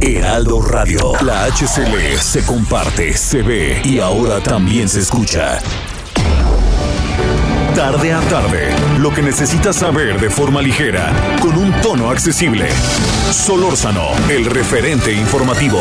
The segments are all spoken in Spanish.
Heraldo Radio. La HCL se comparte, se ve y ahora también se escucha. Tarde a tarde, lo que necesitas saber de forma ligera, con un tono accesible. Solórzano, el referente informativo.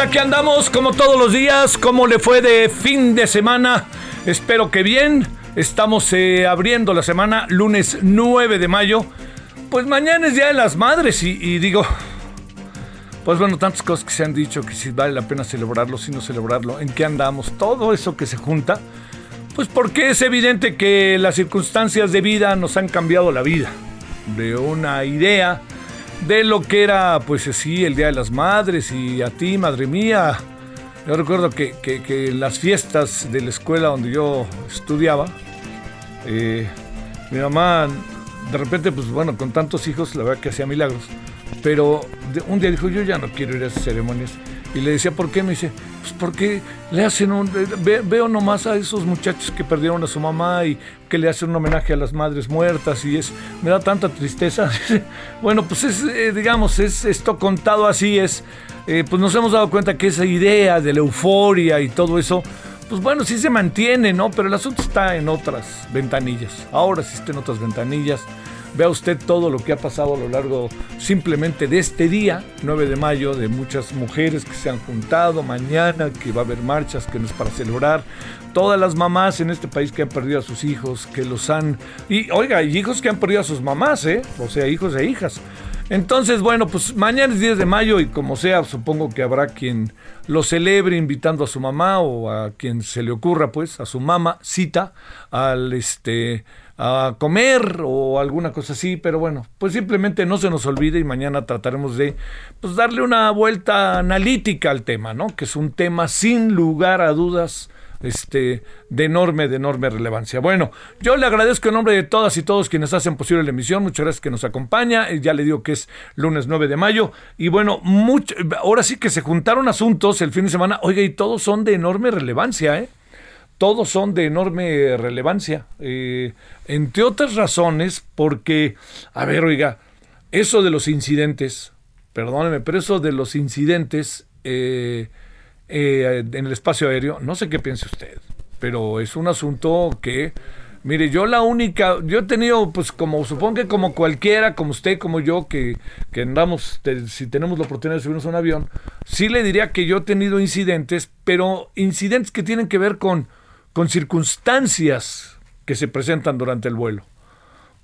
Aquí andamos como todos los días. ¿Cómo le fue de fin de semana? Espero que bien. Estamos eh, abriendo la semana, lunes 9 de mayo. Pues mañana es Día de las Madres y, y digo, pues bueno, tantas cosas que se han dicho que si vale la pena celebrarlo, si no celebrarlo, en qué andamos, todo eso que se junta. Pues porque es evidente que las circunstancias de vida nos han cambiado la vida. De una idea de lo que era, pues sí, el Día de las Madres y a ti, madre mía. Yo recuerdo que, que, las fiestas de la escuela donde yo estudiaba, eh, mi mamá, de repente, pues bueno, con tantos hijos, la verdad que hacía milagros. Pero un día dijo, yo ya no quiero ir a esas ceremonias. Y le decía, ¿por qué? Me dice, pues porque le hacen un... ve- veo nomás a esos muchachos que perdieron a su mamá y que le hacen un homenaje a las madres muertas y es... Me da tanta tristeza. bueno, pues es, eh, digamos, es esto contado así, es... eh, pues nos hemos dado cuenta que esa idea de la euforia y todo eso, pues bueno, sí se mantiene, ¿no? Pero el asunto está en otras ventanillas. Ahora sí está en otras ventanillas. Vea usted todo lo que ha pasado a lo largo simplemente de este día, 9 de mayo, de muchas mujeres que se han juntado, mañana que va a haber marchas, que no es para celebrar, todas las mamás en este país que han perdido a sus hijos, que los han... Y oiga, y hijos que han perdido a sus mamás, ¿eh? O sea, hijos e hijas. Entonces, bueno, pues mañana es 10 de mayo y como sea, supongo que habrá quien lo celebre invitando a su mamá o a quien se le ocurra, pues, a su mamá, cita, al este a comer o alguna cosa así, pero bueno, pues simplemente no se nos olvide y mañana trataremos de pues darle una vuelta analítica al tema, ¿no? Que es un tema sin lugar a dudas este, de enorme, de enorme relevancia. Bueno, yo le agradezco en nombre de todas y todos quienes hacen posible la emisión. Muchas gracias que nos acompaña. Eh, Ya le digo que es lunes 9 de mayo. Y bueno, mucho, ahora sí que se juntaron asuntos el fin de semana. Oiga, y todos son de enorme relevancia, ¿eh? Todos son de enorme relevancia. Eh, entre otras razones, porque, a ver, oiga, eso de los incidentes, perdóneme, pero eso de los incidentes eh, eh, en el espacio aéreo, no sé qué piense usted, pero es un asunto que, mire, yo la única, yo he tenido, pues como supongo que como cualquiera, como usted, como yo, que, que andamos, si tenemos la oportunidad de subirnos a un avión, sí le diría que yo he tenido incidentes, pero incidentes que tienen que ver con, con circunstancias que se presentan durante el vuelo.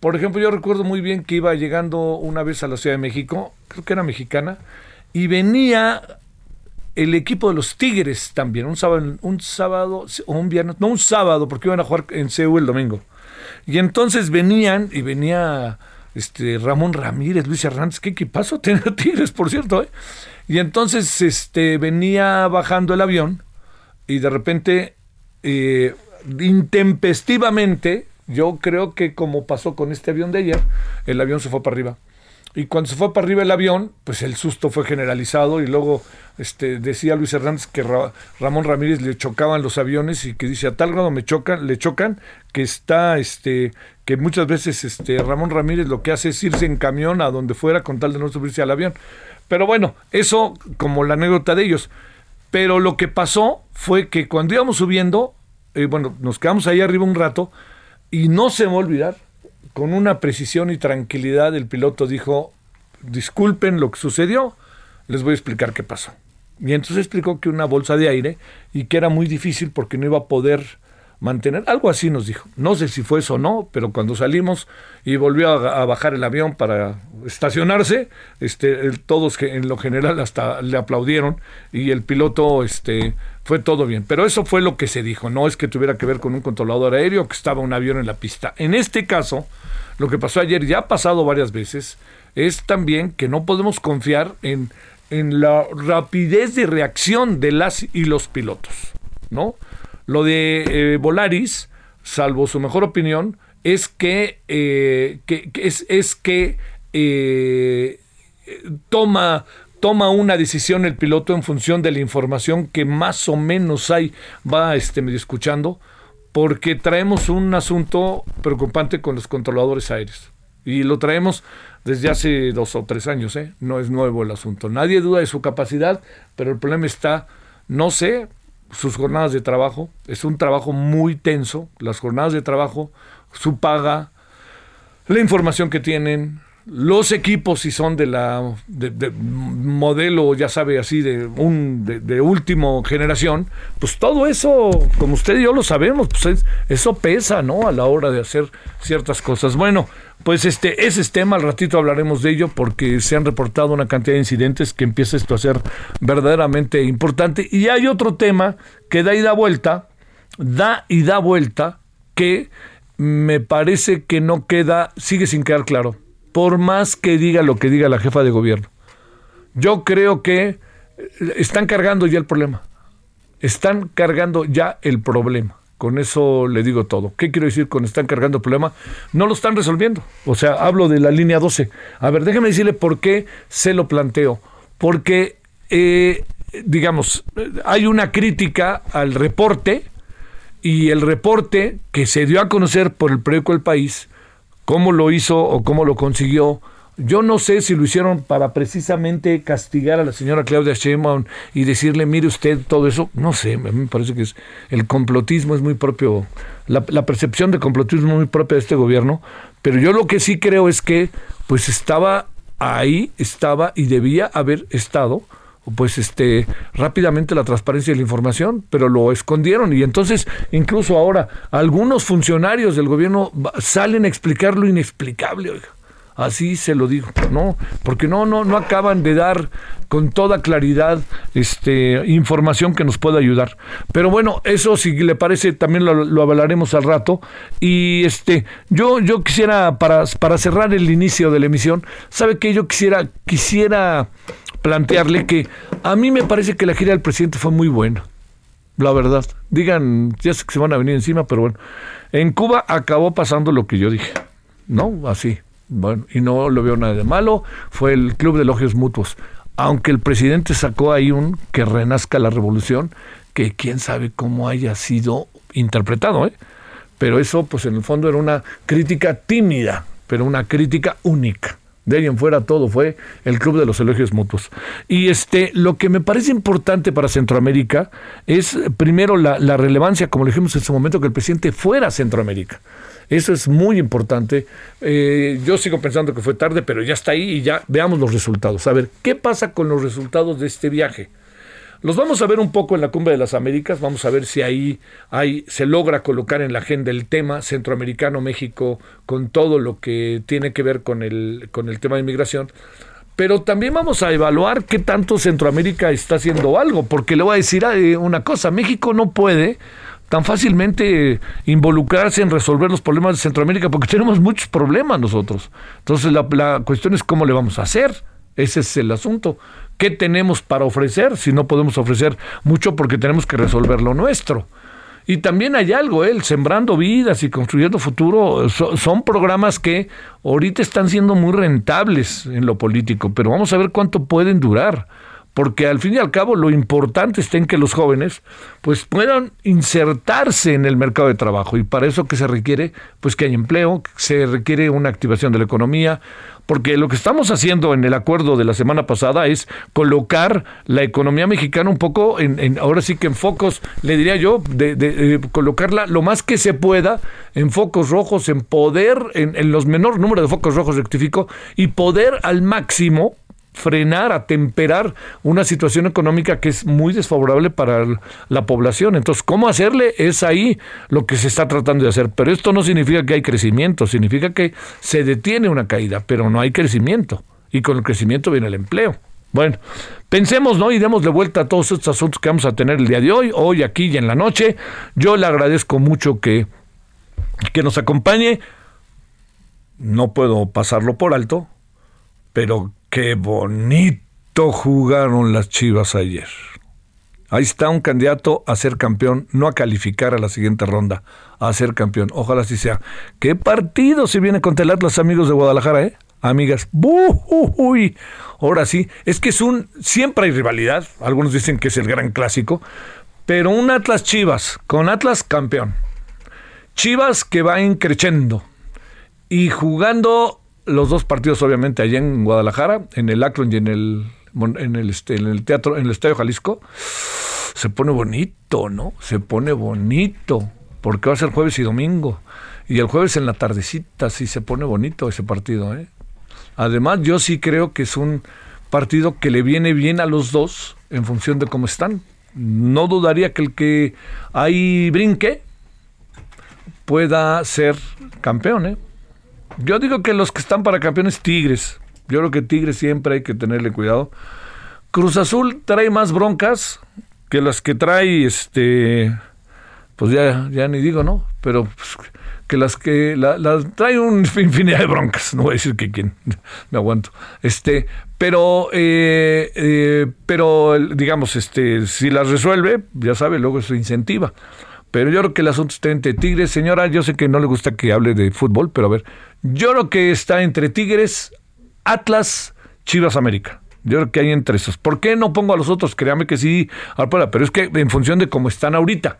Por ejemplo, yo recuerdo muy bien que iba llegando una vez a la Ciudad de México, creo que era mexicana, y venía el equipo de los Tigres también, un sábado, un sábado o un viernes, no un sábado, porque iban a jugar en CEU el domingo. Y entonces venían, y venía este Ramón Ramírez, Luis Hernández, qué equipazo tenía Tigres, por cierto, ¿eh? Y entonces este venía bajando el avión y de repente eh, intempestivamente, yo creo que como pasó con este avión de ayer, el avión se fue para arriba. Y cuando se fue para arriba el avión, pues el susto fue generalizado y luego este, decía Luis Hernández que Ramón Ramírez le chocaban los aviones y que dice a tal grado me chocan, le chocan que está, este, que muchas veces este, Ramón Ramírez lo que hace es irse en camión a donde fuera con tal de no subirse al avión. Pero bueno, eso como la anécdota de ellos. Pero lo que pasó fue que cuando íbamos subiendo, eh, bueno, nos quedamos ahí arriba un rato y no se me va a olvidar, con una precisión y tranquilidad el piloto dijo, disculpen lo que sucedió, les voy a explicar qué pasó. Y entonces explicó que una bolsa de aire y que era muy difícil porque no iba a poder mantener, algo así nos dijo. No sé si fue eso o no, pero cuando salimos y volvió a, bajar el avión para estacionarse, este, todos en lo general hasta le aplaudieron y el piloto este, fue todo bien. Pero eso fue lo que se dijo, no es que tuviera que ver con un controlador aéreo, que estaba un avión en la pista. En este caso, lo que pasó ayer ya ha pasado varias veces, es también que no podemos confiar en, en la rapidez de reacción de las y los pilotos, ¿no? Lo de eh, Volaris, salvo su mejor opinión, es que, eh, es, que eh, toma toma una decisión el piloto en función de la información que más o menos hay, va este, medio escuchando, porque traemos un asunto preocupante con los controladores aéreos. Y lo traemos desde hace dos o tres años, ¿eh? no es nuevo el asunto. Nadie duda de su capacidad, pero el problema está, no sé, sus jornadas de trabajo. Es un trabajo muy tenso, las jornadas de trabajo, su paga, la información que tienen, los equipos, si son de la de, modelo, ya sabe, así de un de, último generación, pues todo eso, como usted y yo lo sabemos, pues eso pesa, ¿no? A la hora de hacer ciertas cosas. Bueno, pues este, ese es tema, al ratito hablaremos de ello porque se han reportado una cantidad de incidentes que empieza esto a ser verdaderamente importante. Y hay otro tema que da y da vuelta, da y da vuelta, que me parece que no queda, sigue sin quedar claro por más que diga lo que diga la jefa de gobierno. Yo creo que están cargando ya el problema. Están cargando ya el problema. Con eso le digo todo. ¿Qué quiero decir con están cargando el problema? No lo están resolviendo. O sea, hablo de la línea 12. A ver, déjeme decirle por qué se lo planteo. Porque, eh, digamos, hay una crítica al reporte y el reporte que se dio a conocer por el periódico El País cómo lo hizo o cómo lo consiguió. Yo no sé si lo hicieron para precisamente castigar a la señora Claudia Sheinbaum y decirle, mire usted todo eso. No sé, a me parece que es, el complotismo es muy propio, la, la percepción de complotismo es muy propia de este gobierno. Pero yo lo que sí creo es que, pues estaba ahí, estaba y debía haber estado pues este rápidamente la transparencia de la información, pero lo escondieron y entonces incluso ahora algunos funcionarios del gobierno salen a explicar lo inexplicable, Así se lo digo, ¿no? Porque no, no, no acaban de dar con toda claridad este, información que nos pueda ayudar. Pero bueno, eso si le parece también lo, hablaremos al rato. Y este, yo, yo quisiera, para, para cerrar el inicio de la emisión, ¿sabe qué? Yo quisiera, quisiera plantearle que a mí me parece que la gira del presidente fue muy buena. La verdad. Digan, ya sé que se van a venir encima, pero bueno. En Cuba acabó pasando lo que yo dije. ¿No? Así. Bueno, y no lo veo nada de malo. Fue el Club de Elogios Mutuos. Aunque el presidente sacó ahí un que renazca la revolución, que quién sabe cómo haya sido interpretado, ¿eh? Pero eso, pues en el fondo era una crítica tímida, pero una crítica única. De ahí en fuera todo fue el Club de los Elogios Mutuos. Y este, lo que me parece importante para Centroamérica es primero la, relevancia, como le dijimos en su momento, que el presidente fuera a Centroamérica. Eso es muy importante. Eh, yo sigo pensando que fue tarde, pero ya está ahí y ya veamos los resultados. A ver, ¿qué pasa con los resultados de este viaje? Los vamos a ver un poco en la Cumbre de las Américas, vamos a ver si ahí se logra colocar en la agenda el tema centroamericano, México, con todo lo que tiene que ver con el, tema de inmigración. Pero también vamos a evaluar qué tanto Centroamérica está haciendo algo, porque le voy a decir una cosa, México no puede tan fácilmente involucrarse en resolver los problemas de Centroamérica, porque tenemos muchos problemas nosotros. Entonces la cuestión es cómo le vamos a hacer. Ese es el asunto. ¿Qué tenemos para ofrecer si no podemos ofrecer mucho porque tenemos que resolver lo nuestro? Y también hay algo, ¿eh? Sembrando Vidas y Construyendo Futuro son programas que ahorita están siendo muy rentables en lo político, pero vamos a ver cuánto pueden durar porque al fin y al cabo lo importante está en que los jóvenes pues puedan insertarse en el mercado de trabajo y para eso que se requiere pues que haya empleo, se requiere una activación de la economía, porque lo que estamos haciendo en el acuerdo de la semana pasada es colocar la economía mexicana un poco en, ahora sí que en focos, le diría yo, de, colocarla lo más que se pueda en focos rojos, en poder, en, en los menor número de focos rojos rectifico y poder al máximo frenar, atemperar una situación económica que es muy desfavorable para la población. Entonces, ¿cómo hacerle? Es ahí lo que se está tratando de hacer. Pero esto no significa que hay crecimiento, significa que se detiene una caída, pero no hay crecimiento. Y con el crecimiento viene el empleo. Bueno, pensemos, ¿no? Y démosle vuelta a todos estos asuntos que vamos a tener el día de hoy, hoy, aquí y en la noche. Yo le agradezco mucho que, que nos acompañe. No puedo pasarlo por alto, pero Qué bonito jugaron las Chivas ayer. Ahí está un candidato a ser campeón, no a calificar a la siguiente ronda, a ser campeón. Ojalá así sea. ¿Qué partido se viene con el los amigos de Guadalajara, eh? Amigas. Uy, ahora sí. Es que es un. Siempre hay rivalidad. Algunos dicen que es el gran clásico. Pero un Atlas Chivas, con Atlas campeón. Chivas que va increciendo. Y jugando los dos partidos obviamente allá en Guadalajara, en el Akron y en el, en el, este, en el teatro, en el Estadio Jalisco, se pone bonito, ¿no? Se pone bonito, porque va a ser jueves y domingo. Y el jueves en la tardecita sí se pone bonito ese partido, ¿eh? Además, yo sí creo que es un partido que le viene bien a los dos en función de cómo están. No dudaría que el que ahí brinque pueda ser campeón, ¿eh? Yo digo que los que están para campeones, Tigres. Yo creo que Tigres siempre hay que tenerle cuidado. Cruz Azul trae más broncas que las que trae, este, pues ya, ya ni digo, ¿no? Pero pues, que las que la, trae una infinidad de broncas. No voy a decir que quién, me aguanto. Este, pero, eh, eh, pero digamos, este, si las resuelve, ya sabe, luego eso incentiva. Pero yo creo que el asunto está entre Tigres. Señora, yo sé que no le gusta que hable de fútbol, pero a ver, yo creo que está entre Tigres, Atlas, Chivas América. Yo creo que hay entre esos. ¿Por qué no pongo a los otros? Créame que sí, pero es que en función de cómo están ahorita.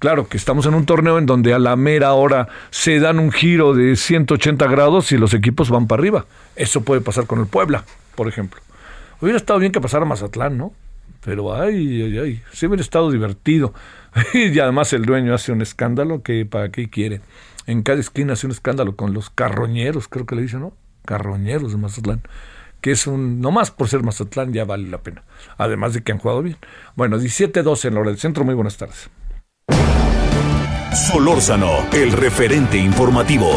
Claro que estamos en un torneo en donde a la mera hora se dan un giro de 180 grados y los equipos van para arriba. Eso puede pasar con el Puebla, por ejemplo. Hubiera estado bien que pasara Mazatlán, ¿no? Pero ay, ay, ay, sí hubiera estado divertido. y además el dueño hace un escándalo que para qué quiere en cada esquina hace un escándalo con los carroñeros, creo que le dicen, ¿no? Carroñeros de Mazatlán, que es un, no más por ser Mazatlán ya vale la pena, además de que han jugado bien. Bueno, 17-12 en la hora del centro, muy buenas tardes. Solórzano, el referente informativo.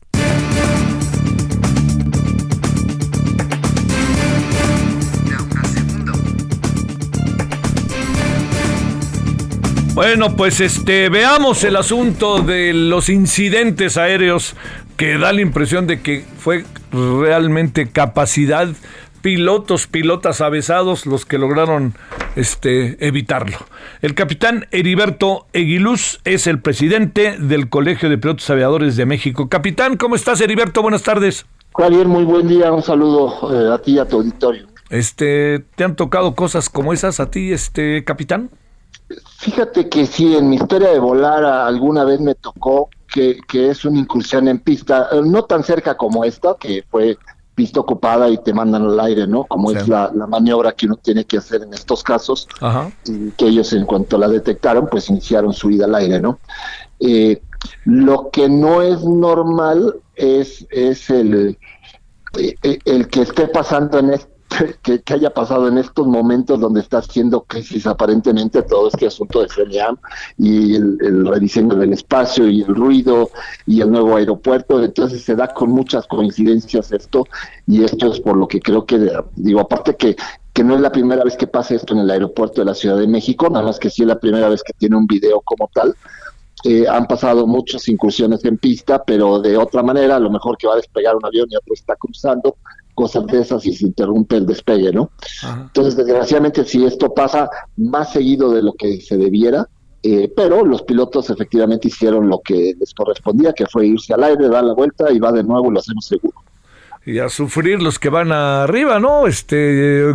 Bueno, pues este, veamos el asunto de los incidentes aéreos que da la impresión de que fue realmente capacidad pilotos, pilotas avesados los que lograron este, evitarlo. El capitán Heriberto Eguiluz es el presidente del Colegio de Pilotos Aviadores de México. Capitán, ¿cómo estás, Heriberto? Buenas tardes. Javier, muy buen día. Un saludo eh, a ti y a tu auditorio. Este, ¿te han tocado cosas como esas a ti, este capitán? Fíjate que sí, en mi historia de volar alguna vez me tocó que, es una incursión en pista, eh, no tan cerca como esta, que fue pista ocupada y te mandan al aire, ¿no? Como es la, maniobra que uno tiene que hacer en estos casos, que ellos en cuanto la detectaron, pues iniciaron su ida al aire, ¿no? Eh, lo que no es normal es, es el, eh, el que esté pasando en este que, haya pasado en estos momentos donde está haciendo crisis aparentemente todo este asunto de CENIAM y el, rediseño del espacio y el ruido y el nuevo aeropuerto. Entonces se da con muchas coincidencias esto y esto es por lo que creo que, digo, aparte que que no es la primera vez que pasa esto en el aeropuerto de la Ciudad de México, nada más que sí es la primera vez que tiene un video como tal, eh, han pasado muchas incursiones en pista, pero de otra manera, a lo mejor que va a despegar un avión y otro está cruzando, cosas de esas y se interrumpe el despegue, ¿no? Entonces, desgraciadamente, si esto pasa más seguido de lo que se debiera, eh, pero los pilotos efectivamente hicieron lo que les correspondía, que fue irse al aire, dar la vuelta y va de nuevo y lo hacemos seguro y a sufrir los que van arriba, ¿no? Este,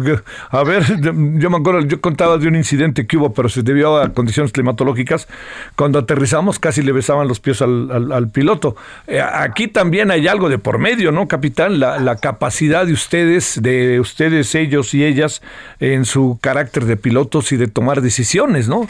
a ver, yo me acuerdo, yo contaba de un incidente que hubo, pero se debió a condiciones climatológicas. Cuando aterrizamos casi le besaban los pies al, al, piloto. Eh, aquí también hay algo de por medio, ¿no, capitán? La, la capacidad de ustedes, de ustedes, ellos y ellas, en su carácter de pilotos y de tomar decisiones, ¿no?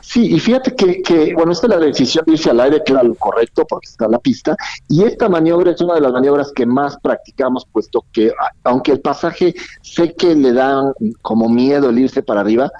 Sí, y fíjate que, bueno, esta es la decisión de irse al aire, que era lo correcto porque está la pista, y esta maniobra es una de las maniobras que más practicamos, puesto que aunque el pasaje sé que le dan como miedo el irse para arriba,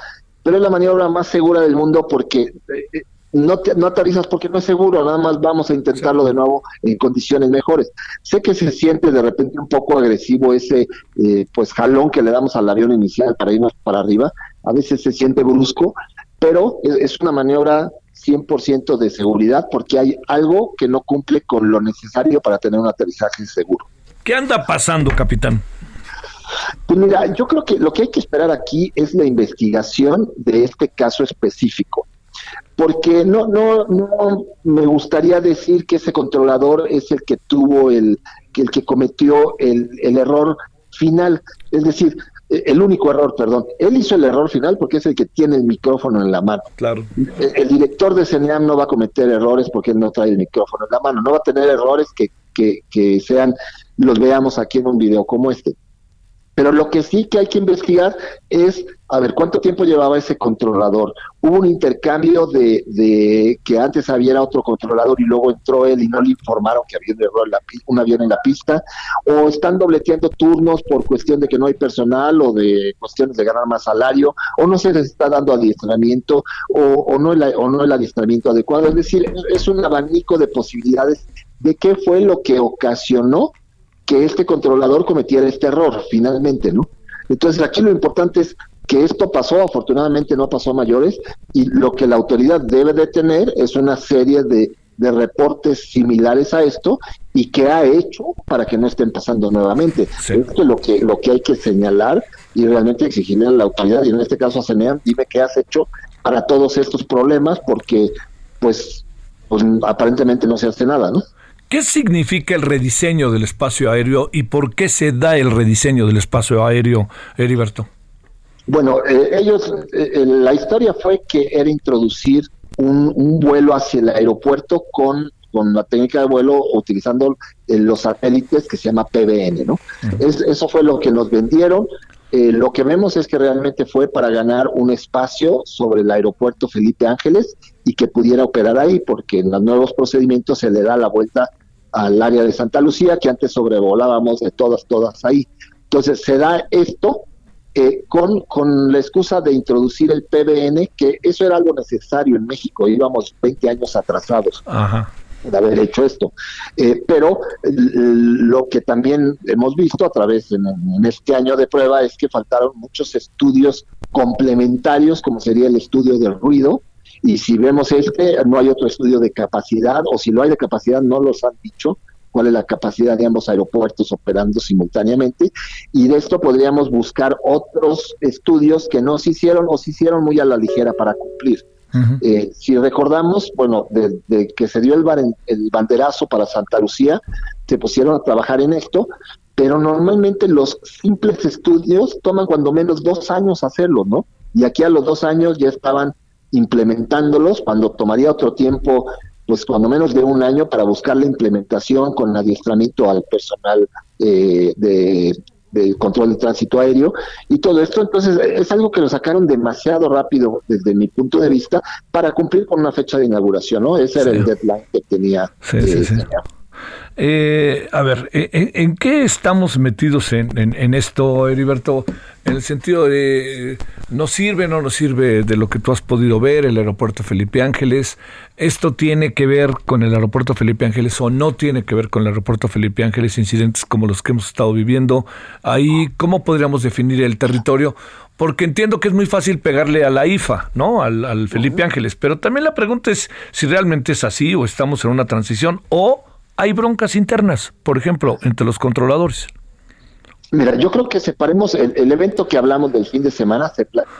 pero es la maniobra más segura del mundo porque eh, eh, no, te, no aterrizas porque no es seguro, nada más vamos a intentarlo de nuevo en condiciones mejores. Sé que se siente de repente un poco agresivo ese eh, pues jalón que le damos al avión inicial para irnos para arriba, a veces se siente brusco, pero es una maniobra 100% de seguridad porque hay algo que no cumple con lo necesario para tener un aterrizaje seguro. ¿Qué anda pasando, capitán? Pues mira, yo creo que lo que hay que esperar aquí es la investigación de este caso específico. Porque no, no, no me gustaría decir que ese controlador es el que tuvo el, el que cometió el, el error final. Es decir, el único error, perdón. Él hizo el error final porque es el que tiene el micrófono en la mano. Claro. El, director de CENIAM no va a cometer errores porque él no trae el micrófono en la mano. No va a tener errores que, que, que sean, los veamos aquí en un video como este. Pero lo que sí que hay que investigar es, a ver, ¿cuánto tiempo llevaba ese controlador? ¿Hubo un intercambio de, de que antes había otro controlador y luego entró él y no le informaron que había un error en la, un avión en la pista? ¿O están dobleteando turnos por cuestión de que no hay personal o de cuestiones de ganar más salario? ¿O no se les está dando adiestramiento o, o, no, el, o no el adiestramiento adecuado? Es decir, es un abanico de posibilidades de qué fue lo que ocasionó que este controlador cometiera este error finalmente, ¿no? Entonces aquí lo importante es que esto pasó, afortunadamente no pasó a mayores, y lo que la autoridad debe de tener es una serie de, reportes similares a esto y que ha hecho para que no estén pasando nuevamente. Esto es lo que, lo que hay que señalar y realmente exigirle a la autoridad, y en este caso a CENEAM, dime qué has hecho para todos estos problemas, porque pues, pues aparentemente no se hace nada, ¿no? ¿Qué significa el rediseño del espacio aéreo y por qué se da el rediseño del espacio aéreo, Heriberto? Bueno, eh, ellos, eh, eh, la historia fue que era introducir un, vuelo hacia el aeropuerto con, con la técnica de vuelo utilizando los satélites que se llama PBN, ¿no? eso fue lo que nos vendieron. lo que vemos es que realmente fue para ganar un espacio sobre el aeropuerto Felipe Ángeles y que pudiera operar ahí, porque en los nuevos procedimientos se le da la vuelta al área de Santa Lucía, que antes sobrevolábamos de todas, todas ahí. Entonces se da esto eh, con, con la excusa de introducir el PBN, que eso era algo necesario en México, íbamos 20 años atrasados. de haber hecho esto. Eh, pero lo que también hemos visto a través en, en, este año de prueba es que faltaron muchos estudios complementarios, como sería el estudio del ruido, y si vemos este, no hay otro estudio de capacidad, o si lo hay de capacidad, no los han dicho cuál es la capacidad de ambos aeropuertos operando simultáneamente. Y de esto podríamos buscar otros estudios que no se hicieron o se hicieron muy a la ligera para cumplir. Eh, si recordamos, bueno, desde que se dio el, el banderazo para Santa Lucía, se pusieron a trabajar en esto, pero normalmente los simples estudios toman cuando menos dos años hacerlo, ¿no? Y aquí a los dos años ya estaban implementándolos, cuando tomaría otro tiempo, pues cuando menos de un año para buscar la implementación con adiestramiento al personal eh, de, control de tránsito aéreo y todo esto. Entonces es algo que lo sacaron demasiado rápido desde mi punto de vista para cumplir con una fecha de inauguración, ¿no? Ese era el deadline que tenía. Sí, sí, Eh, a ver, ¿en, qué estamos metidos en, en, esto, Heriberto? En el sentido de, ¿no sirve, no nos sirve de lo que tú has podido ver, el aeropuerto Felipe Ángeles? ¿Esto tiene que ver con el aeropuerto Felipe Ángeles o no tiene que ver con el aeropuerto Felipe Ángeles? Incidentes como los que hemos estado viviendo. Ahí, ¿cómo podríamos definir el territorio? porque entiendo que es muy fácil pegarle a la IFA, ¿no? Al, Felipe Ángeles, pero también la pregunta es si realmente es así o estamos en una transición o hay broncas internas, por ejemplo, entre los controladores. Mira, yo creo que separemos el, evento que hablamos del fin de semana,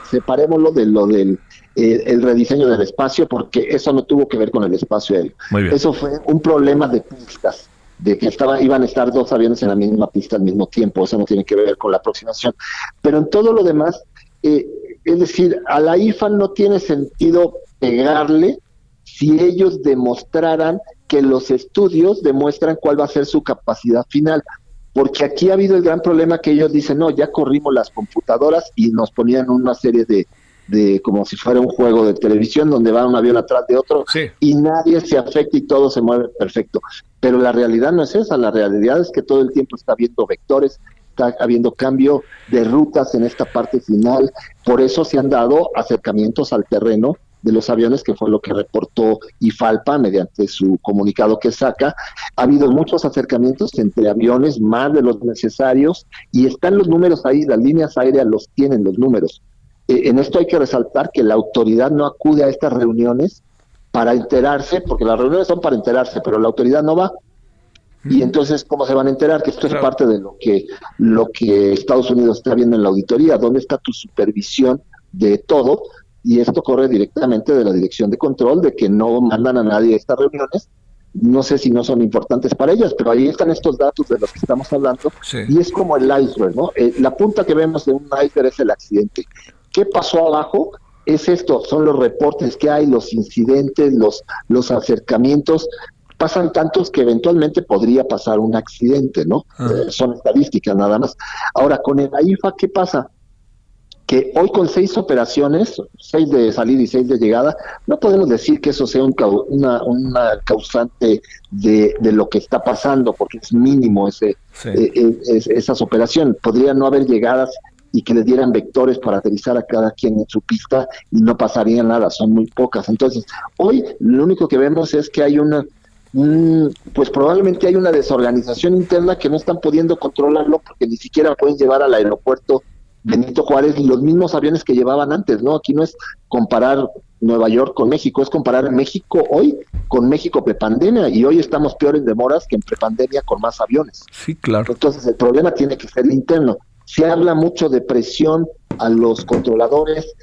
separémoslo de lo del eh, el rediseño del espacio, porque eso no tuvo que ver con el espacio aéreo. Eso fue un problema de pistas de que estaba, iban a estar dos aviones en la misma pista al mismo tiempo, eso no tiene que ver con la aproximación. Pero en todo lo demás, eh, es decir, a la IFA no tiene sentido pegarle si ellos demostraran que los estudios demuestran cuál va a ser su capacidad final. Porque aquí ha habido el gran problema que ellos dicen, no, ya corrimos las computadoras y nos ponían una serie de, de como si fuera un juego de televisión donde va un avión atrás de otro y nadie se afecta y todo se mueve perfecto. Pero la realidad no es esa, la realidad es que todo el tiempo está habiendo vectores, está habiendo cambio de rutas en esta parte final, por eso se han dado acercamientos al terreno de los aviones, que fue lo que reportó IFALPA mediante su comunicado que saca. Ha habido muchos acercamientos entre aviones, más de los necesarios, y están los números ahí, las líneas aéreas los tienen los números. Eh, en esto hay que resaltar que la autoridad no acude a estas reuniones para enterarse, porque las reuniones son para enterarse, pero la autoridad no va. Y entonces, ¿cómo se van a enterar? Que esto es parte de lo que, lo que Estados Unidos está viendo en la auditoría. ¿Dónde está tu supervisión de todo? Y esto corre directamente de la dirección de control, de que no mandan a nadie a estas reuniones. No sé si no son importantes para ellas, pero ahí están estos datos de los que estamos hablando. Y es como el iceberg, ¿no? Eh, la punta que vemos de un iceberg es el accidente. ¿Qué pasó abajo? Es esto, son los reportes que hay, los incidentes, los, los acercamientos. Pasan tantos que eventualmente podría pasar un accidente, ¿no? Ah. Eh, son estadísticas nada más. Ahora, con el AIFA, ¿qué pasa? Que hoy con seis operaciones, seis de salida y seis de llegada, no podemos decir que eso sea un, una, una, causante de, de, lo que está pasando, porque es mínimo ese, eh, eh, esas operaciones. Podría no haber llegadas y que le dieran vectores para aterrizar a cada quien en su pista y no pasaría nada, son muy pocas. Entonces, hoy lo único que vemos es que hay una, pues probablemente hay una desorganización interna que no están pudiendo controlarlo porque ni siquiera pueden llevar al aeropuerto Benito Juárez los mismos aviones que llevaban antes, ¿no? Aquí no es comparar Nueva York con México, es comparar México hoy con México prepandemia y hoy estamos peor en demoras que en prepandemia con más aviones. Sí, claro. Entonces el problema tiene que ser interno. Se habla mucho de presión a los controladores.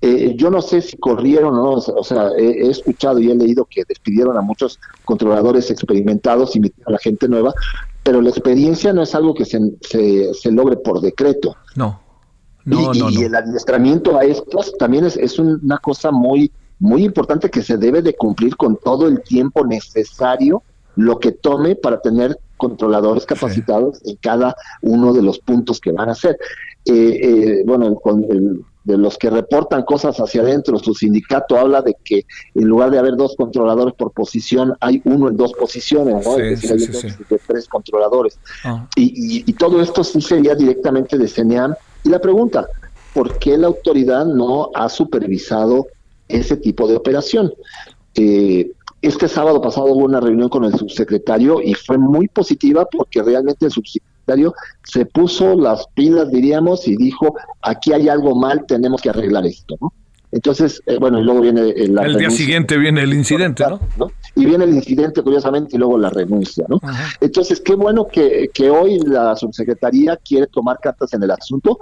Eh, yo no sé si corrieron o no, o sea, he, escuchado y he leído que despidieron a muchos controladores experimentados y metieron a la gente nueva, pero la experiencia no es algo que se, se, logre por decreto. No. No, y, no, y el adiestramiento a estos también es, es una cosa muy, muy importante que se debe de cumplir con todo el tiempo necesario lo que tome para tener controladores capacitados en cada uno de los puntos que van a hacer. Eh, eh, bueno, con de los que reportan cosas hacia adentro, su sindicato habla de que en lugar de haber dos controladores por posición, hay uno en dos posiciones, ¿no? es decir, hay de tres controladores. Ah. Y, y, todo esto sí sería directamente de CENEAM. Y la pregunta, ¿por qué la autoridad no ha supervisado ese tipo de operación? Eh, este sábado pasado hubo una reunión con el subsecretario y fue muy positiva porque realmente el subsecretario se puso las pilas, diríamos, y dijo, aquí hay algo mal, tenemos que arreglar esto, ¿no? Entonces, eh, bueno, y luego viene el, el día siguiente viene el incidente, ¿no? Y viene el incidente, curiosamente, y luego la renuncia, ¿no? Entonces, qué bueno que, que hoy la subsecretaría quiere tomar cartas en el asunto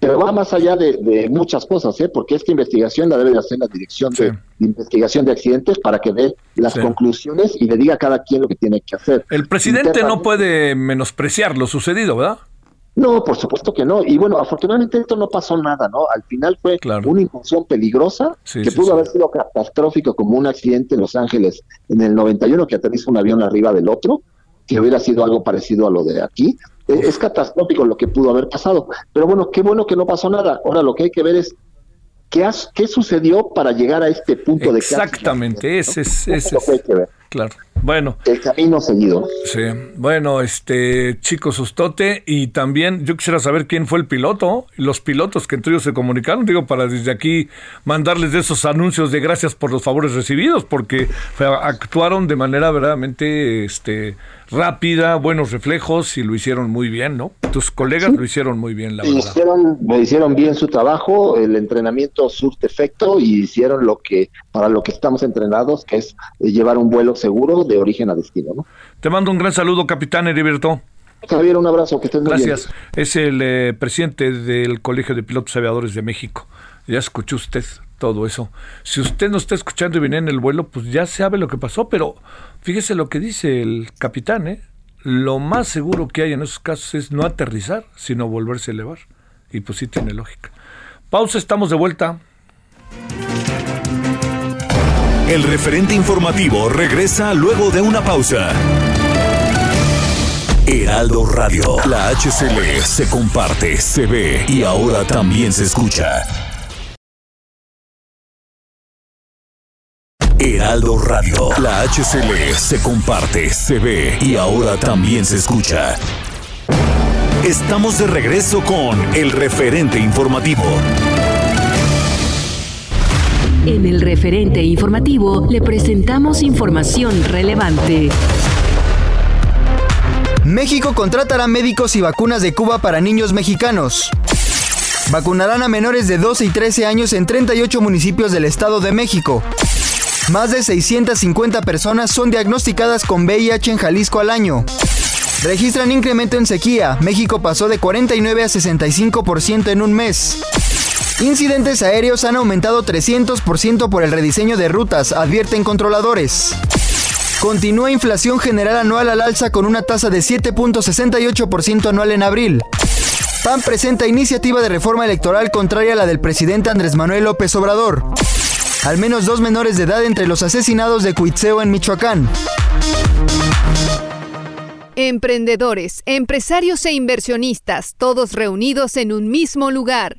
pero va más allá de, muchas cosas, ¿eh? porque esta investigación la debe de hacer la Dirección de, Investigación de Accidentes para que dé las conclusiones y le diga a cada quien lo que tiene que hacer. El presidente no puede menospreciar lo sucedido, ¿verdad? No, por supuesto que no. Y bueno, afortunadamente esto no pasó nada, ¿no? Al final fue una incursión peligrosa que pudo haber sido catastrófico como un accidente en Los Ángeles en el 91 que aterriza un avión arriba del otro, que hubiera sido algo parecido a lo de aquí es catastrófico lo que pudo haber pasado. Pero bueno, qué bueno que no pasó nada. Ahora lo que hay que ver es qué, qué sucedió para llegar a este punto de Exactamente, ese es, ese lo que hay que ver. Claro. Bueno. El camino seguido. Sí. Bueno, este chico Sustote y también yo quisiera saber quién fue el piloto los pilotos que entre ellos se comunicaron, digo, para desde aquí mandarles de esos anuncios de gracias por los favores recibidos, porque actuaron de manera verdaderamente este rápida, buenos reflejos y lo hicieron muy bien, ¿no? Tus colegas lo hicieron muy bien, la verdad. Hicieron, hicieron bien su trabajo, el entrenamiento surte efecto y hicieron lo que, para lo que estamos entrenados, que es eh, llevar un vuelo seguro de origen a destino, ¿no? Te mando un gran saludo, capitán Heriberto. Javier, un abrazo, que estés muy Gracias. Es el eh, presidente del Colegio de Pilotos Aviadores de México. Ya escuchó usted todo eso. Si usted no está escuchando y viene en el vuelo, pues ya sabe lo que pasó, pero fíjese lo que dice el capitán, ¿eh? Lo más seguro que hay en esos casos es no aterrizar, sino volverse a elevar. Y pues sí tiene lógica. Pausa, estamos de vuelta. El referente informativo regresa luego de una pausa. Heraldo Radio, la HCL se comparte, se ve y ahora también se escucha. Heraldo Radio. La HCL se comparte, se ve y ahora también se escucha. Estamos de regreso con el referente informativo. En el referente informativo le presentamos información relevante. México contratará médicos y vacunas de Cuba para niños mexicanos. Vacunarán a menores de 12 y 13 años en 38 municipios del Estado de México. Más de 650 personas son diagnosticadas con VIH en Jalisco al año. Registran incremento en sequía. México pasó de 49 a 65% en un mes. Incidentes aéreos han aumentado 300% por el rediseño de rutas, advierten controladores. Continúa inflación general anual al alza con una tasa de 7.68% anual en abril. PAN presenta iniciativa de reforma electoral contraria a la del presidente Andrés Manuel López Obrador. Al menos dos menores de edad entre los asesinados de Cuitzeo en Michoacán. Emprendedores, empresarios e inversionistas, todos reunidos en un mismo lugar.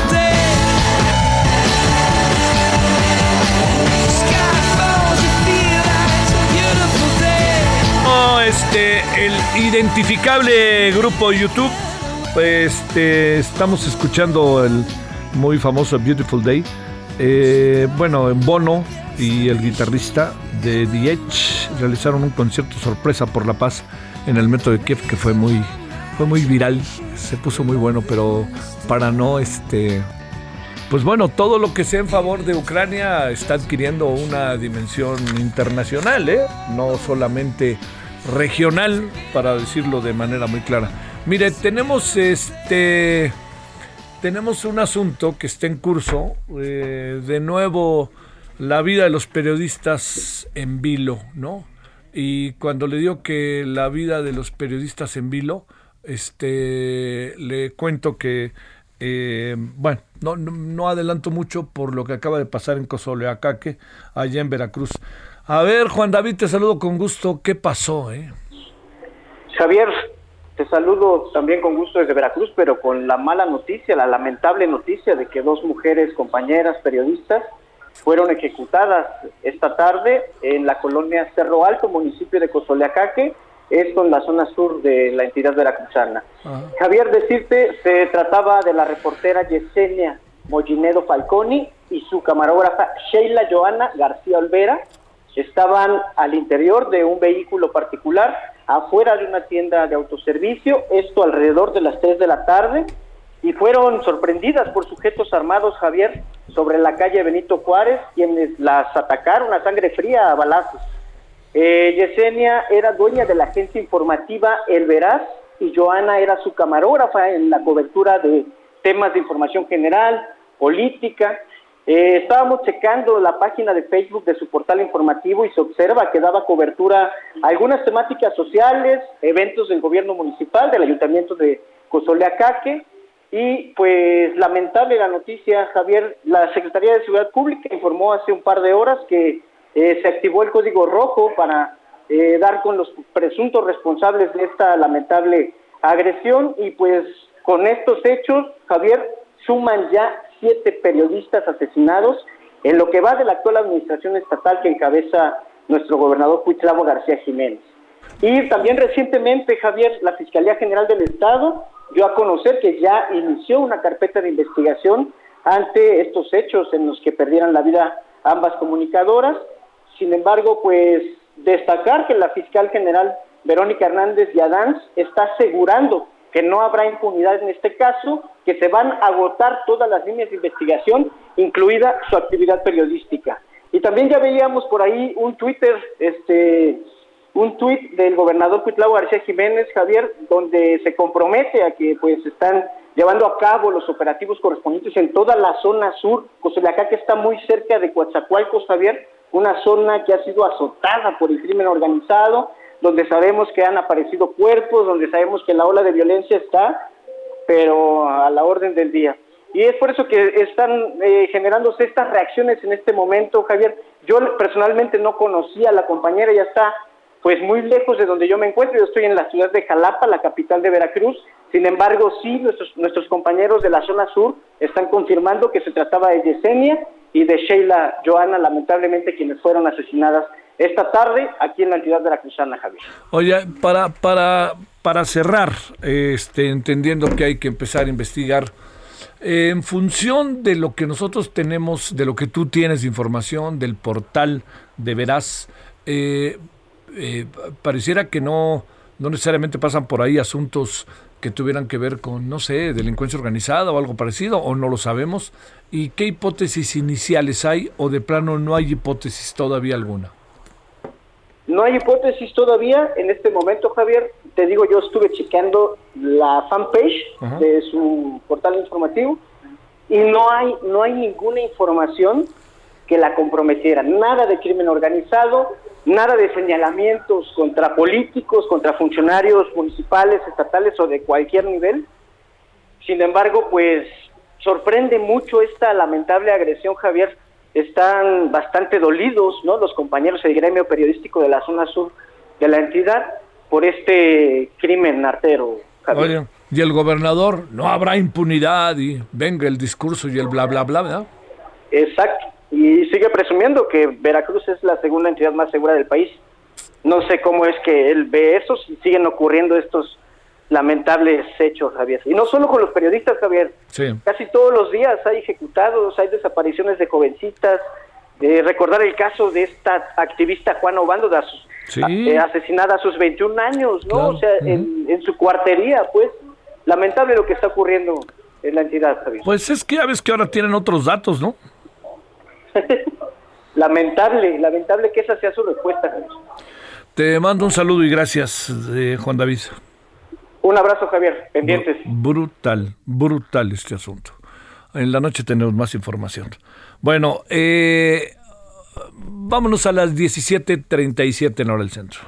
este, el identificable grupo YouTube. Este, estamos escuchando el muy famoso Beautiful Day. Eh, bueno, en Bono y el guitarrista de The Edge realizaron un concierto sorpresa por la paz en el metro de Kiev que fue muy, fue muy viral, se puso muy bueno, pero para no este pues bueno, todo lo que sea en favor de Ucrania está adquiriendo una dimensión internacional, ¿eh? no solamente regional, para decirlo de manera muy clara. Mire, tenemos este tenemos un asunto que está en curso, eh, de nuevo la vida de los periodistas en vilo, ¿no? Y cuando le digo que la vida de los periodistas en vilo, este, le cuento que Eh, bueno, no, no, adelanto mucho por lo que acaba de pasar en Cozoleacaque, allá en Veracruz. A ver, Juan David, te saludo con gusto. ¿Qué pasó? Eh? Javier, te saludo también con gusto desde Veracruz, pero con la mala noticia, la lamentable noticia de que dos mujeres compañeras periodistas fueron ejecutadas esta tarde en la colonia Cerro Alto, municipio de Cozoleacaque, esto en la zona sur de la entidad veracruzana. Javier, decirte, se trataba de la reportera Yesenia Mollinedo Falconi y su camarógrafa Sheila Joana García Olvera. Estaban al interior de un vehículo particular, afuera de una tienda de autoservicio, esto alrededor de las 3 de la tarde, y fueron sorprendidas por sujetos armados, Javier, sobre la calle Benito Juárez, quienes las atacaron a sangre fría a balazos. Eh, Yesenia era dueña de la agencia informativa El Veraz y Joana era su camarógrafa en la cobertura de temas de información general, política. Eh, estábamos checando la página de Facebook de su portal informativo y se observa que daba cobertura a algunas temáticas sociales, eventos del gobierno municipal, del ayuntamiento de Cozoleacaque. Y pues lamentable la noticia, Javier, la Secretaría de Seguridad Pública informó hace un par de horas que eh, se activó el código rojo para eh, dar con los presuntos responsables de esta lamentable agresión y pues con estos hechos, Javier, suman ya siete periodistas asesinados en lo que va de la actual administración estatal que encabeza nuestro gobernador Cuitlavo García Jiménez. Y también recientemente, Javier, la Fiscalía General del Estado dio a conocer que ya inició una carpeta de investigación ante estos hechos en los que perdieran la vida ambas comunicadoras sin embargo, pues destacar que la fiscal general Verónica Hernández Yadanz está asegurando que no habrá impunidad en este caso, que se van a agotar todas las líneas de investigación, incluida su actividad periodística. Y también ya veíamos por ahí un Twitter, este, un tuit del gobernador Cuitlao García Jiménez, Javier, donde se compromete a que pues están llevando a cabo los operativos correspondientes en toda la zona sur, acá que está muy cerca de Coatzacoalcos, Javier, una zona que ha sido azotada por el crimen organizado, donde sabemos que han aparecido cuerpos, donde sabemos que la ola de violencia está, pero a la orden del día. Y es por eso que están eh, generándose estas reacciones en este momento, Javier. Yo personalmente no conocía a la compañera, ya está pues muy lejos de donde yo me encuentro. Yo estoy en la ciudad de Jalapa, la capital de Veracruz. Sin embargo, sí, nuestros, nuestros compañeros de la zona sur están confirmando que se trataba de Yesenia y de Sheila Joana, lamentablemente quienes fueron asesinadas esta tarde aquí en la entidad de la Cruzana, Javier. Oye, para, para, para cerrar, este, entendiendo que hay que empezar a investigar, en función de lo que nosotros tenemos, de lo que tú tienes de información, del portal de Veraz, eh, eh, pareciera que no, no necesariamente pasan por ahí asuntos que tuvieran que ver con, no sé, delincuencia organizada o algo parecido, o no lo sabemos. ¿Y qué hipótesis iniciales hay o de plano no hay hipótesis todavía alguna? No hay hipótesis todavía. En este momento, Javier, te digo, yo estuve chequeando la fanpage de su portal informativo y no hay, no hay ninguna información que la comprometiera. Nada de crimen organizado, nada de señalamientos contra políticos, contra funcionarios municipales, estatales o de cualquier nivel. Sin embargo, pues sorprende mucho esta lamentable agresión, Javier. Están bastante dolidos, ¿no? Los compañeros del gremio periodístico de la zona sur de la entidad por este crimen artero. Javier. y el gobernador, no habrá impunidad y venga el discurso y el bla, bla, bla, ¿verdad? Exacto y sigue presumiendo que Veracruz es la segunda entidad más segura del país. No sé cómo es que él ve eso, si siguen ocurriendo estos lamentables hechos, Javier. Y no solo con los periodistas, Javier. Casi todos los días hay ejecutados, hay desapariciones de jovencitas. Eh, recordar el caso de esta activista Juana Obando, eh, asesinada a sus 21 años, ¿no? O sea, en, en, su cuartería, pues. Lamentable lo que está ocurriendo en la entidad, Javier. Pues es que ya ves que ahora tienen otros datos, ¿no? lamentable, lamentable que esa sea su respuesta. Te mando un saludo y gracias, eh, Juan David. Un abrazo, Javier. Pendientes. Brutal, brutal este asunto. En la noche tenemos más información. Bueno, eh, vámonos a las 17:37 en hora del centro.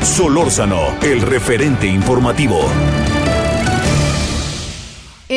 Solórzano, el referente informativo.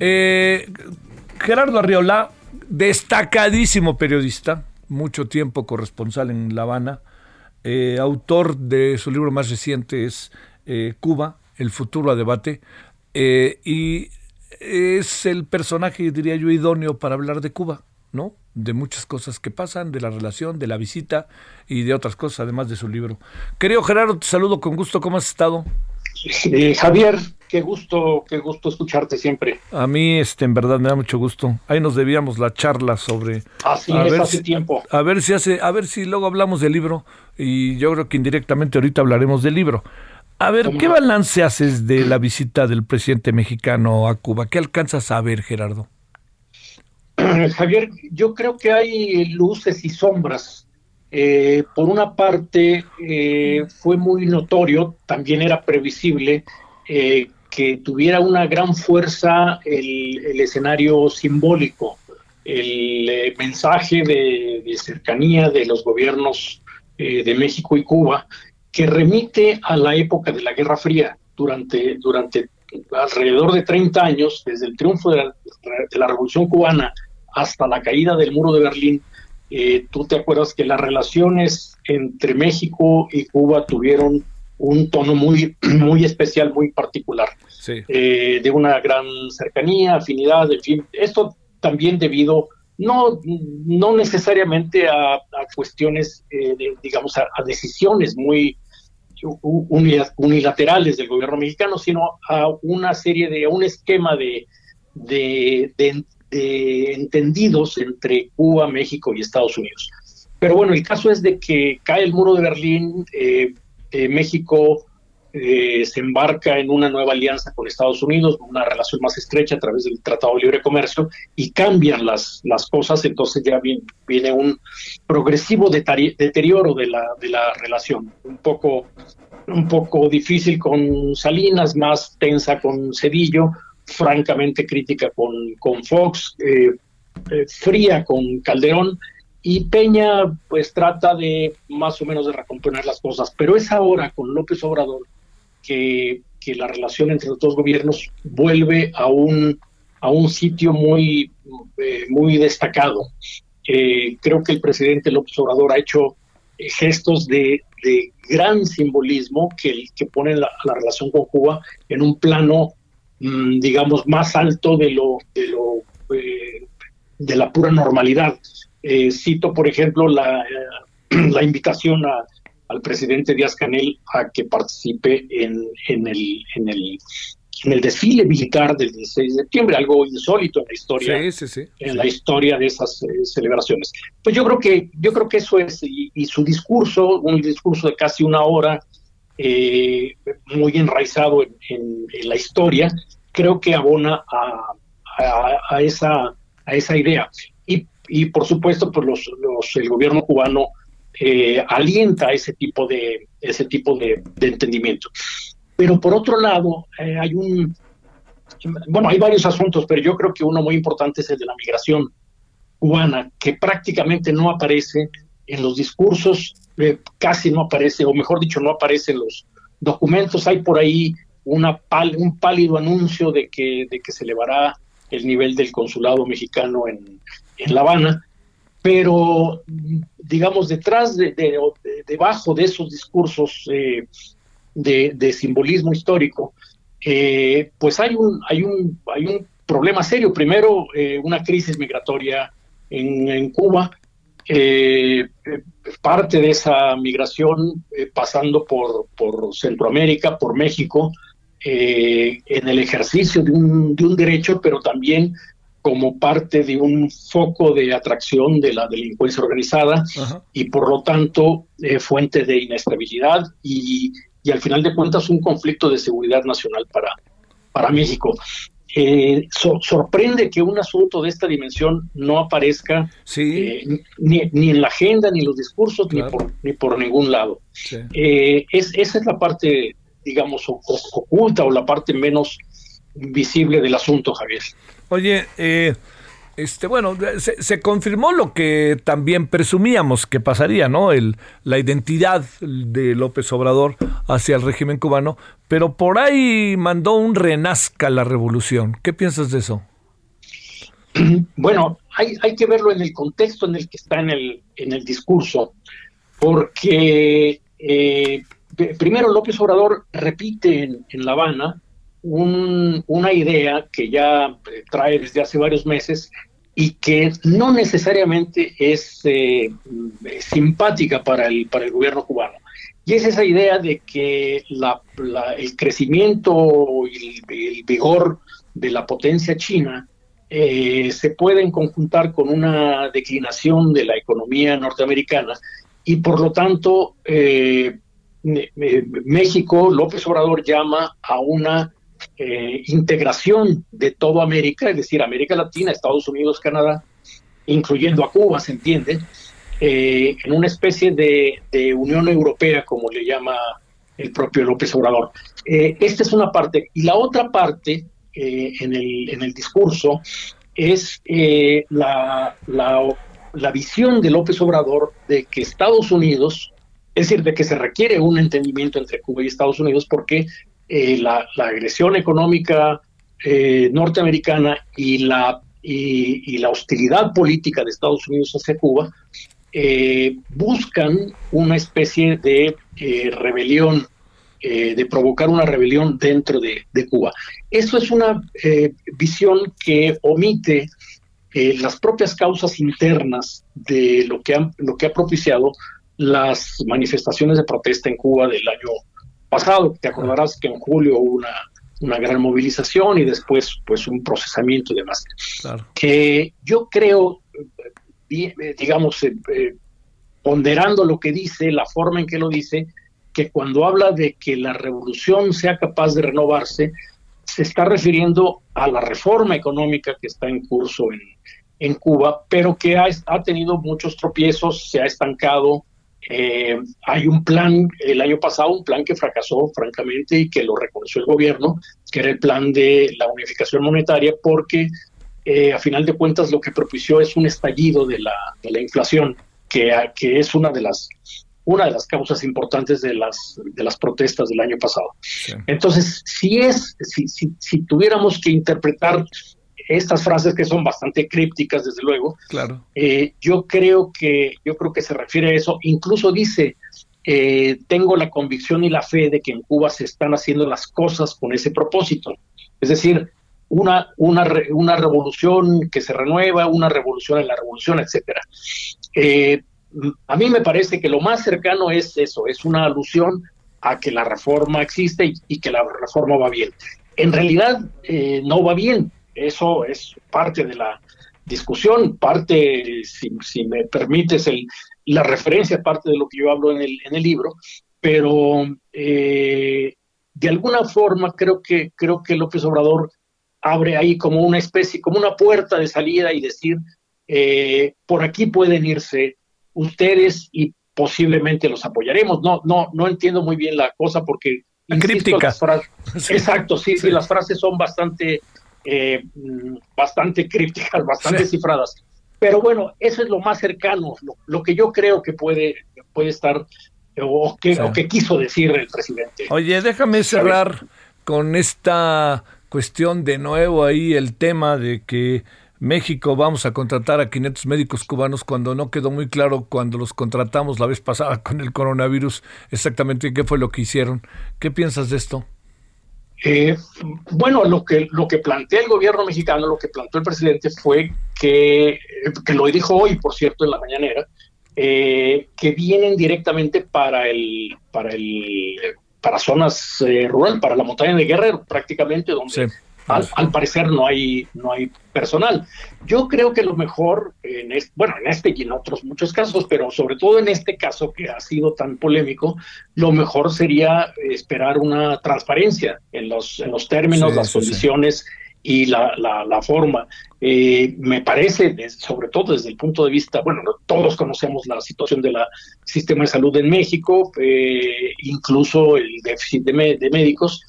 Eh, Gerardo Arriola, destacadísimo periodista, mucho tiempo corresponsal en La Habana, autor de su libro más reciente es Cuba, el futuro a debate, y es el personaje, diría yo, idóneo para hablar de Cuba, ¿no? De muchas cosas que pasan, de la relación, de la visita y de otras cosas, además de su libro. Querido Gerardo, te saludo con gusto, ¿cómo has estado? Eh, Javier, qué gusto, qué gusto escucharte siempre. A mí, este, en verdad, me da mucho gusto. Ahí nos debíamos la charla sobre. Así es, hace tiempo. A ver si hace, a ver si luego hablamos del libro y yo creo que indirectamente ahorita hablaremos del libro. A ver, ¿qué balance haces de la visita del presidente mexicano a Cuba? ¿Qué alcanzas a ver, Gerardo? Javier, yo creo que hay luces y sombras eh, por una parte, eh, fue muy notorio, también era previsible, eh, que tuviera una gran fuerza el, escenario simbólico, el mensaje de, cercanía de los gobiernos de México y Cuba, que remite a la época de la Guerra Fría, durante, durante alrededor de 30 años, desde el triunfo de la, de la Revolución cubana hasta la caída del muro de Berlín, eh, tú te acuerdas que las relaciones entre México y Cuba tuvieron un tono muy, muy especial, muy particular, eh, de una gran cercanía, afinidad, en fin. Esto también debido no, no necesariamente a, cuestiones, eh, digamos, a, decisiones muy unilaterales del gobierno mexicano, sino a una serie de, a un esquema de, de, de, de entendidos entre Cuba, México y Estados Unidos. Pero bueno, el caso es de que cae el muro de Berlín, eh, eh, México eh, se embarca en una nueva alianza con Estados Unidos, una relación más estrecha a través del Tratado de Libre Comercio, y cambian las, las cosas, entonces ya viene, viene un progresivo deterioro de la, de la relación, un poco, un poco difícil con Salinas, más tensa con Cedillo, francamente crítica con, con Fox, eh, eh, fría con Calderón, y Peña pues trata de más o menos de recomponer las cosas, pero es ahora con López Obrador que, que la relación entre los dos gobiernos vuelve a un, a un sitio muy, eh, muy destacado. creo que el presidente López Obrador ha hecho gestos de, de gran simbolismo que, que pone la, la, relación con Cuba en un plano digamos, más alto de lo, de, lo, eh, de la pura normalidad. Eh, cito, por ejemplo, la, eh, la invitación a, al presidente Díaz Canel a que participe en, en, el, en, el, en el desfile militar del 16 de septiembre, algo insólito en la historia, en la historia de esas celebraciones. Pues yo creo que yo creo que eso es y, su discurso, un discurso de casi una hora, eh, muy enraizado en, la historia, creo que abona a, esa, a esa idea. Y, y por supuesto, pues los, los, el gobierno cubano eh, alienta ese tipo de, ese tipo de, entendimiento. Pero por otro lado, eh, hay un, bueno, hay varios asuntos, pero yo creo que uno muy importante es el de la migración cubana, que prácticamente no aparece en los discursos eh, casi no aparece, o mejor dicho, no aparece en los documentos. Hay por ahí una un pálido anuncio de que, de que se elevará el nivel del consulado mexicano en, en La Habana, pero digamos detrás de, debajo de esos discursos eh, de, simbolismo histórico, eh, pues hay un, hay un, hay un problema serio. Primero, una crisis migratoria en, en Cuba, eh, parte de esa migración eh, pasando por, por, Centroamérica, por México, eh, en el ejercicio de un, de un derecho, pero también como parte de un foco de atracción de la delincuencia organizada y por lo tanto eh, fuente de inestabilidad y, y, al final de cuentas un conflicto de seguridad nacional para, para México. Eh, sorprende que un asunto de esta dimensión no aparezca eh, ni, ni, en la agenda, ni en los discursos, ni, por, ni por ningún lado. Eh, es, esa es la parte, digamos, oculta o la parte menos visible del asunto, Javier. Oye, eh, este, bueno, se, confirmó lo que también presumíamos que pasaría, ¿no? El, la identidad de López Obrador hacia el régimen cubano, pero por ahí mandó un renazca la revolución. ¿Qué piensas de eso? Bueno, hay, hay que verlo en el contexto en el que está en el, en el discurso, porque eh, primero López Obrador repite en, en La Habana una idea que ya trae desde hace varios meses y que no necesariamente es eh, simpática para el, para el gobierno cubano. Y es esa idea de que el crecimiento y el, vigor de la potencia china eh, se pueden conjuntar con una declinación de la economía norteamericana y por lo tanto eh, México, López Obrador llama a una eh, integración de toda América, es decir, América Latina, Estados Unidos, Canadá, incluyendo a Cuba, se entiende, eh, en una especie de, Unión Europea, como le llama el propio López Obrador. Eh, esta es una parte. Y la otra parte en, el, en el discurso es la, la, la visión de López Obrador de que Estados Unidos, es decir, de que se requiere un entendimiento entre Cuba y Estados Unidos porque eh, la, agresión económica eh, norteamericana y la, y, la hostilidad política de Estados Unidos hacia Cuba eh, buscan una especie de rebelión, de provocar una rebelión dentro de, Cuba. Eso es una visión que omite las propias causas internas de lo que, lo que ha propiciado las manifestaciones de protesta en Cuba del año pasado. Te acordarás que en julio hubo una, una gran movilización y después pues un procesamiento y demás. Que yo creo, digamos, eh, eh, ponderando lo que dice, la forma en que lo dice, que cuando habla de que la revolución sea capaz de renovarse, se está refiriendo a la reforma económica que está en curso en, en Cuba, pero que ha, ha tenido muchos tropiezos, se ha estancado, eh, hay un plan, el año pasado, un plan que fracasó, francamente, y que lo reconoció el gobierno, que era el plan de la unificación monetaria, porque eh, a final de cuentas lo que propició es un estallido de la, de la inflación, que, que es una de las una de las causas importantes de las de las protestas del año pasado. Entonces, si es si, si, si tuviéramos que interpretar estas frases que son bastante crípticas, desde luego. Claro. Eh, yo creo que yo creo que se refiere a eso. Incluso dice, eh, tengo la convicción y la fe de que en Cuba se están haciendo las cosas con ese propósito. Es decir, una, una, una revolución que se renueva, una revolución en la revolución, etcétera. Eh, a mí me parece que lo más cercano es eso, es una alusión a que la reforma existe y, que la reforma va bien. En realidad no va bien, eso es parte de la discusión, parte, si, me permites, el, la referencia, parte de lo que yo hablo en el, en el libro, pero eh, de alguna forma creo que, creo que López Obrador abre ahí como una especie, como una puerta de salida y decir, eh, por aquí pueden irse ustedes y posiblemente los apoyaremos. No, no, no entiendo muy bien la cosa porque... Críptica. Exacto, sí, sí, las frases son bastante eh, bastante crípticas, bastante cifradas. Pero bueno, eso es lo más cercano, lo, que yo creo que puede, puede estar o que, que quiso decir el presidente. Oye, déjame cerrar con esta cuestión de nuevo ahí, el tema de que México vamos a contratar a 500 médicos cubanos cuando no quedó muy claro cuando los contratamos la vez pasada con el coronavirus exactamente qué fue lo que hicieron. ¿Qué piensas de esto? Eh, bueno, lo que, lo que plantea el gobierno mexicano, lo que planteó el presidente fue que, que lo dijo hoy, por cierto, en la mañanera, eh, que vienen directamente para el, para el, para zonas eh, rurales, para la montaña de Guerrero, prácticamente, donde al, parecer no hay, no hay personal. Yo creo que lo mejor, en bueno, en este y en otros muchos casos, pero sobre todo en este caso que ha sido tan polémico, lo mejor sería esperar una transparencia en los, en los términos, las condiciones y la, la, forma. Eh, me parece, sobre todo desde el punto de vista, bueno, todos conocemos la situación del sistema de salud en México, eh, incluso el déficit de, médicos,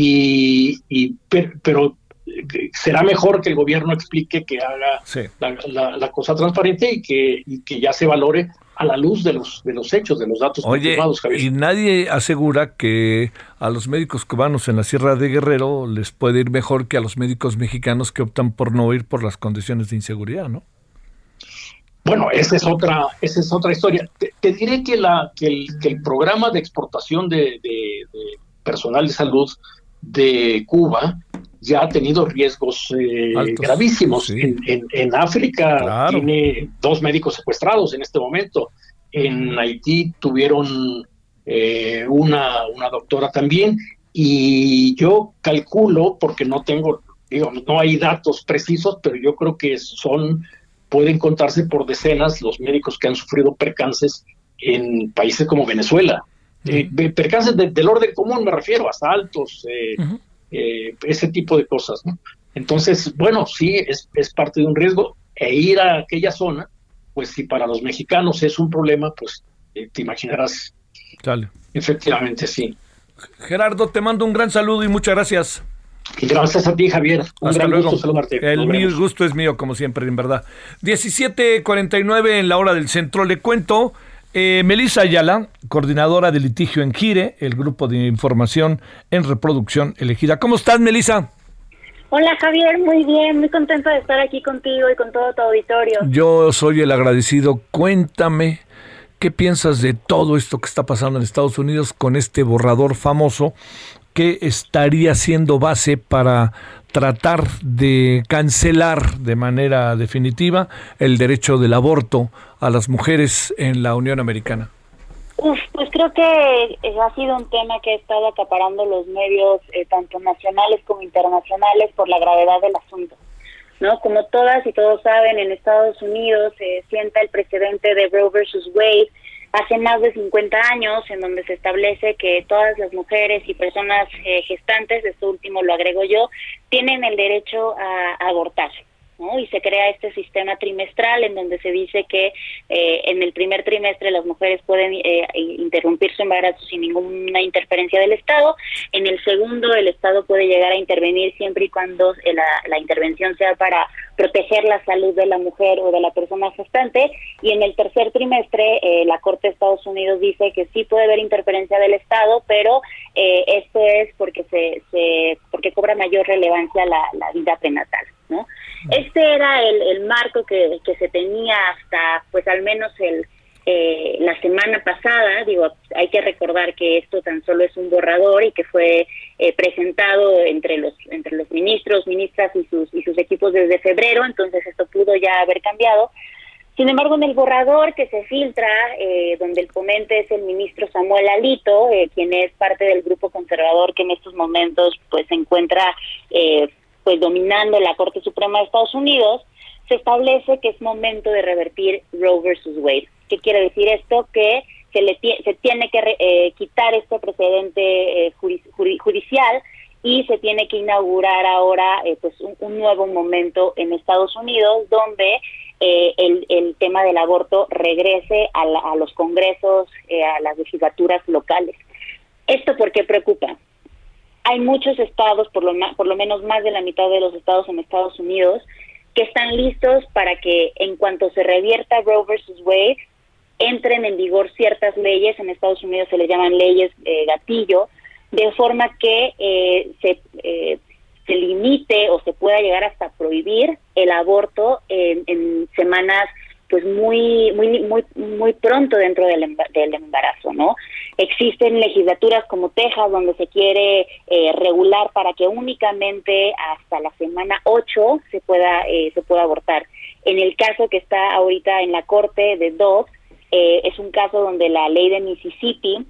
y, pero, eh, será mejor que el gobierno explique que haga la, cosa transparente y que, y que ya se valore a la luz de los, de los hechos, de los datos Oye, Y nadie asegura que a los médicos cubanos en la Sierra de Guerrero les puede ir mejor que a los médicos mexicanos que optan por no ir por las condiciones de inseguridad, ¿no? Bueno, esa es otra, esa es otra historia. Te, diré que, la, que, el, programa de exportación de, personal de salud de Cuba ya ha tenido riesgos eh, gravísimos. En, África tiene dos médicos secuestrados en este momento. En Haití tuvieron eh, una, una doctora también. Y yo calculo, porque no tengo, digo, no hay datos precisos, pero yo creo que son, pueden contarse por decenas los médicos que han sufrido percances en países como Venezuela. Eh, percances del orden común, me refiero, asaltos, eh, eh, ese tipo de cosas. ¿no? Entonces, bueno, sí, es, es parte de un riesgo e ir a aquella zona, pues si para los mexicanos es un problema, pues eh, te imaginarás. Dale. Efectivamente, sí. Gerardo, te mando un gran saludo y muchas gracias. Gracias a ti, Javier. Un gran gusto saludarte. El gusto es mío, como siempre, en verdad. 17.49 en la hora del centro. Le cuento eh, Melissa Ayala, coordinadora de litigio en Gire, el grupo de información en reproducción elegida. ¿Cómo estás, Melissa? Hola Javier, muy bien, muy contenta de estar aquí contigo y con todo tu auditorio. Yo soy el agradecido. Cuéntame, ¿qué piensas de todo esto que está pasando en Estados Unidos con este borrador famoso que estaría siendo base para tratar de cancelar de manera definitiva el derecho del aborto a las mujeres en la Unión Americana? Uf, pues creo que eh, ha sido un tema que ha estado acaparando los medios, eh, tanto nacionales como internacionales, por la gravedad del asunto. ¿no? Como todas y todos saben, en Estados Unidos se sienta el precedente de Roe versus Wade, hace más de 50 años, en donde se establece que todas las mujeres y personas eh, gestantes, esto último lo agrego yo, tienen el derecho a, abortar. Y se crea este sistema trimestral en donde se dice que eh, en el primer trimestre las mujeres pueden eh, interrumpir su embarazo sin ninguna interferencia del Estado. En el segundo, el Estado puede llegar a intervenir siempre y cuando eh, la, intervención sea para proteger la salud de la mujer o de la persona gestante. Y en el tercer trimestre, la Corte de Estados Unidos dice que sí puede haber interferencia del Estado, pero esto es porque se, se porque cobra mayor relevancia la, la vida prenatal. ¿No? Este era el, marco que, que, se tenía hasta, pues al menos el eh, la semana pasada. Digo, hay que recordar que esto tan solo es un borrador y que fue eh, presentado entre los entre los ministros, ministras y sus y sus equipos desde febrero. Entonces esto pudo ya haber cambiado. Sin embargo, en el borrador que se filtra, eh, donde el ponente es el ministro Samuel Alito, eh, quien es parte del grupo conservador que en estos momentos pues se encuentra eh, pues dominando la Corte Suprema de Estados Unidos, se establece que es momento de revertir Roe versus Wade. ¿Qué quiere decir esto? Que se, le se tiene que eh, quitar este precedente eh, judicial y se tiene que inaugurar ahora eh, pues un, nuevo momento en Estados Unidos donde el, el, tema del aborto regrese a, a los congresos, a las legislaturas locales. ¿Esto por qué preocupa? Hay muchos estados, por lo, por lo menos más de la mitad de los estados en Estados Unidos, que están listos para que en cuanto se revierta Roe versus Wade, entren en vigor ciertas leyes, en Estados Unidos se le llaman leyes eh, gatillo, de forma que eh, se, eh, se limite o se pueda llegar hasta prohibir el aborto en, en semanas pues muy muy muy muy pronto dentro del, embarazo, ¿no? Existen legislaturas como Texas donde se quiere eh, regular para que únicamente hasta la semana 8 se pueda eh, se pueda abortar. En el caso que está ahorita en la corte de Dobbs eh, es un caso donde la ley de Mississippi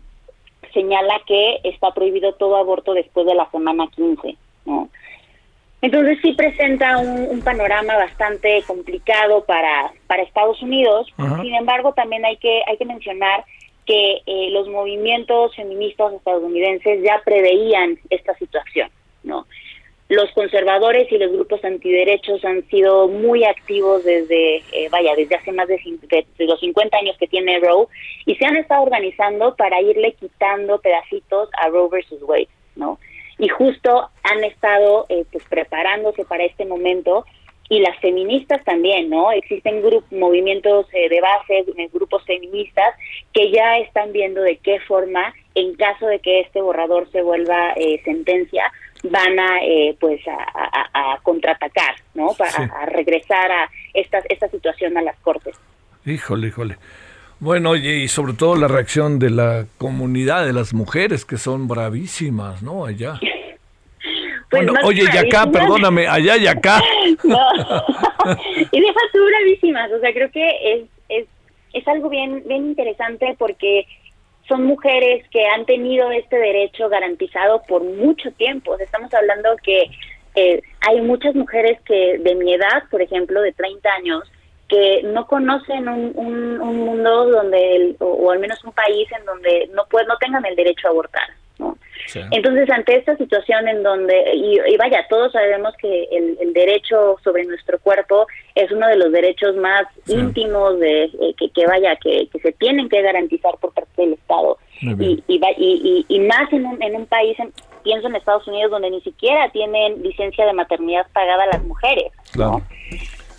señala que está prohibido todo aborto después de la semana 15, ¿no? Entonces sí presenta un, panorama bastante complicado para, para Estados Unidos. Sin embargo, también hay que, hay que mencionar que eh, los movimientos feministas estadounidenses ya preveían esta situación, ¿no? los conservadores y los grupos antiderechos han sido muy activos desde, eh, vaya, desde hace más de, los 50 años que tiene Roe y se han estado organizando para irle quitando pedacitos a Roe versus Wade, ¿no? Y justo han estado eh, pues preparándose para este momento y las feministas también, ¿no? Existen movimientos eh, de base, grupos feministas que ya están viendo de qué forma, en caso de que este borrador se vuelva sentencia, van a eh, pues a, contraatacar, ¿no? Para a regresar a esta, esta situación a las cortes. Híjole, híjole. Bueno, oye, y sobre todo la reacción de la comunidad de las mujeres que son bravísimas, ¿no? Allá. Pues bueno, oye, y acá, perdóname, allá y acá. no. y deja tú bravísimas, o sea, creo que es, es, es algo bien, bien interesante porque son mujeres que han tenido este derecho garantizado por mucho tiempo. Estamos hablando que eh, hay muchas mujeres que de mi edad, por ejemplo, de 30 años, que no conocen un, un, mundo donde, o, al menos un país en donde no, pues, no tengan el derecho a abortar. ¿no? Entonces, ante esta situación en donde, y, vaya, todos sabemos que el, derecho sobre nuestro cuerpo es uno de los derechos más íntimos de eh, que, vaya, que, se tienen que garantizar por parte del Estado. Y, y, y, más en un, en un país, pienso en Estados Unidos, donde ni siquiera tienen licencia de maternidad pagada las mujeres.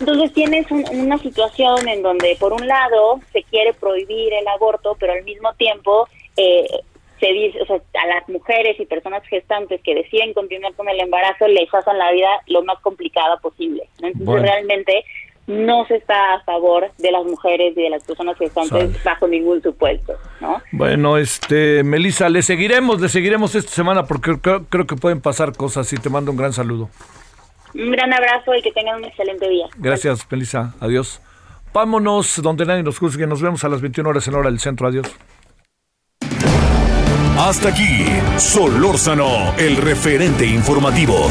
Entonces tienes una situación en donde, por un lado, se quiere prohibir el aborto, pero al mismo tiempo eh, se dice, o sea, a las mujeres y personas gestantes que deciden continuar con el embarazo les hacen la vida lo más complicada posible. Entonces realmente no se está a favor de las mujeres y de las personas gestantes bajo ningún supuesto, ¿no? Bueno, este, Melissa, le seguiremos, le seguiremos esta semana porque creo, creo que pueden pasar cosas y te mando un gran saludo. Un gran abrazo y que tengan un excelente día. Gracias, Melissa. Adiós. Vámonos donde nadie nos juzgue. Nos vemos a las 21 horas en hora del centro. Adiós. Hasta aquí, Solórzano, el referente informativo.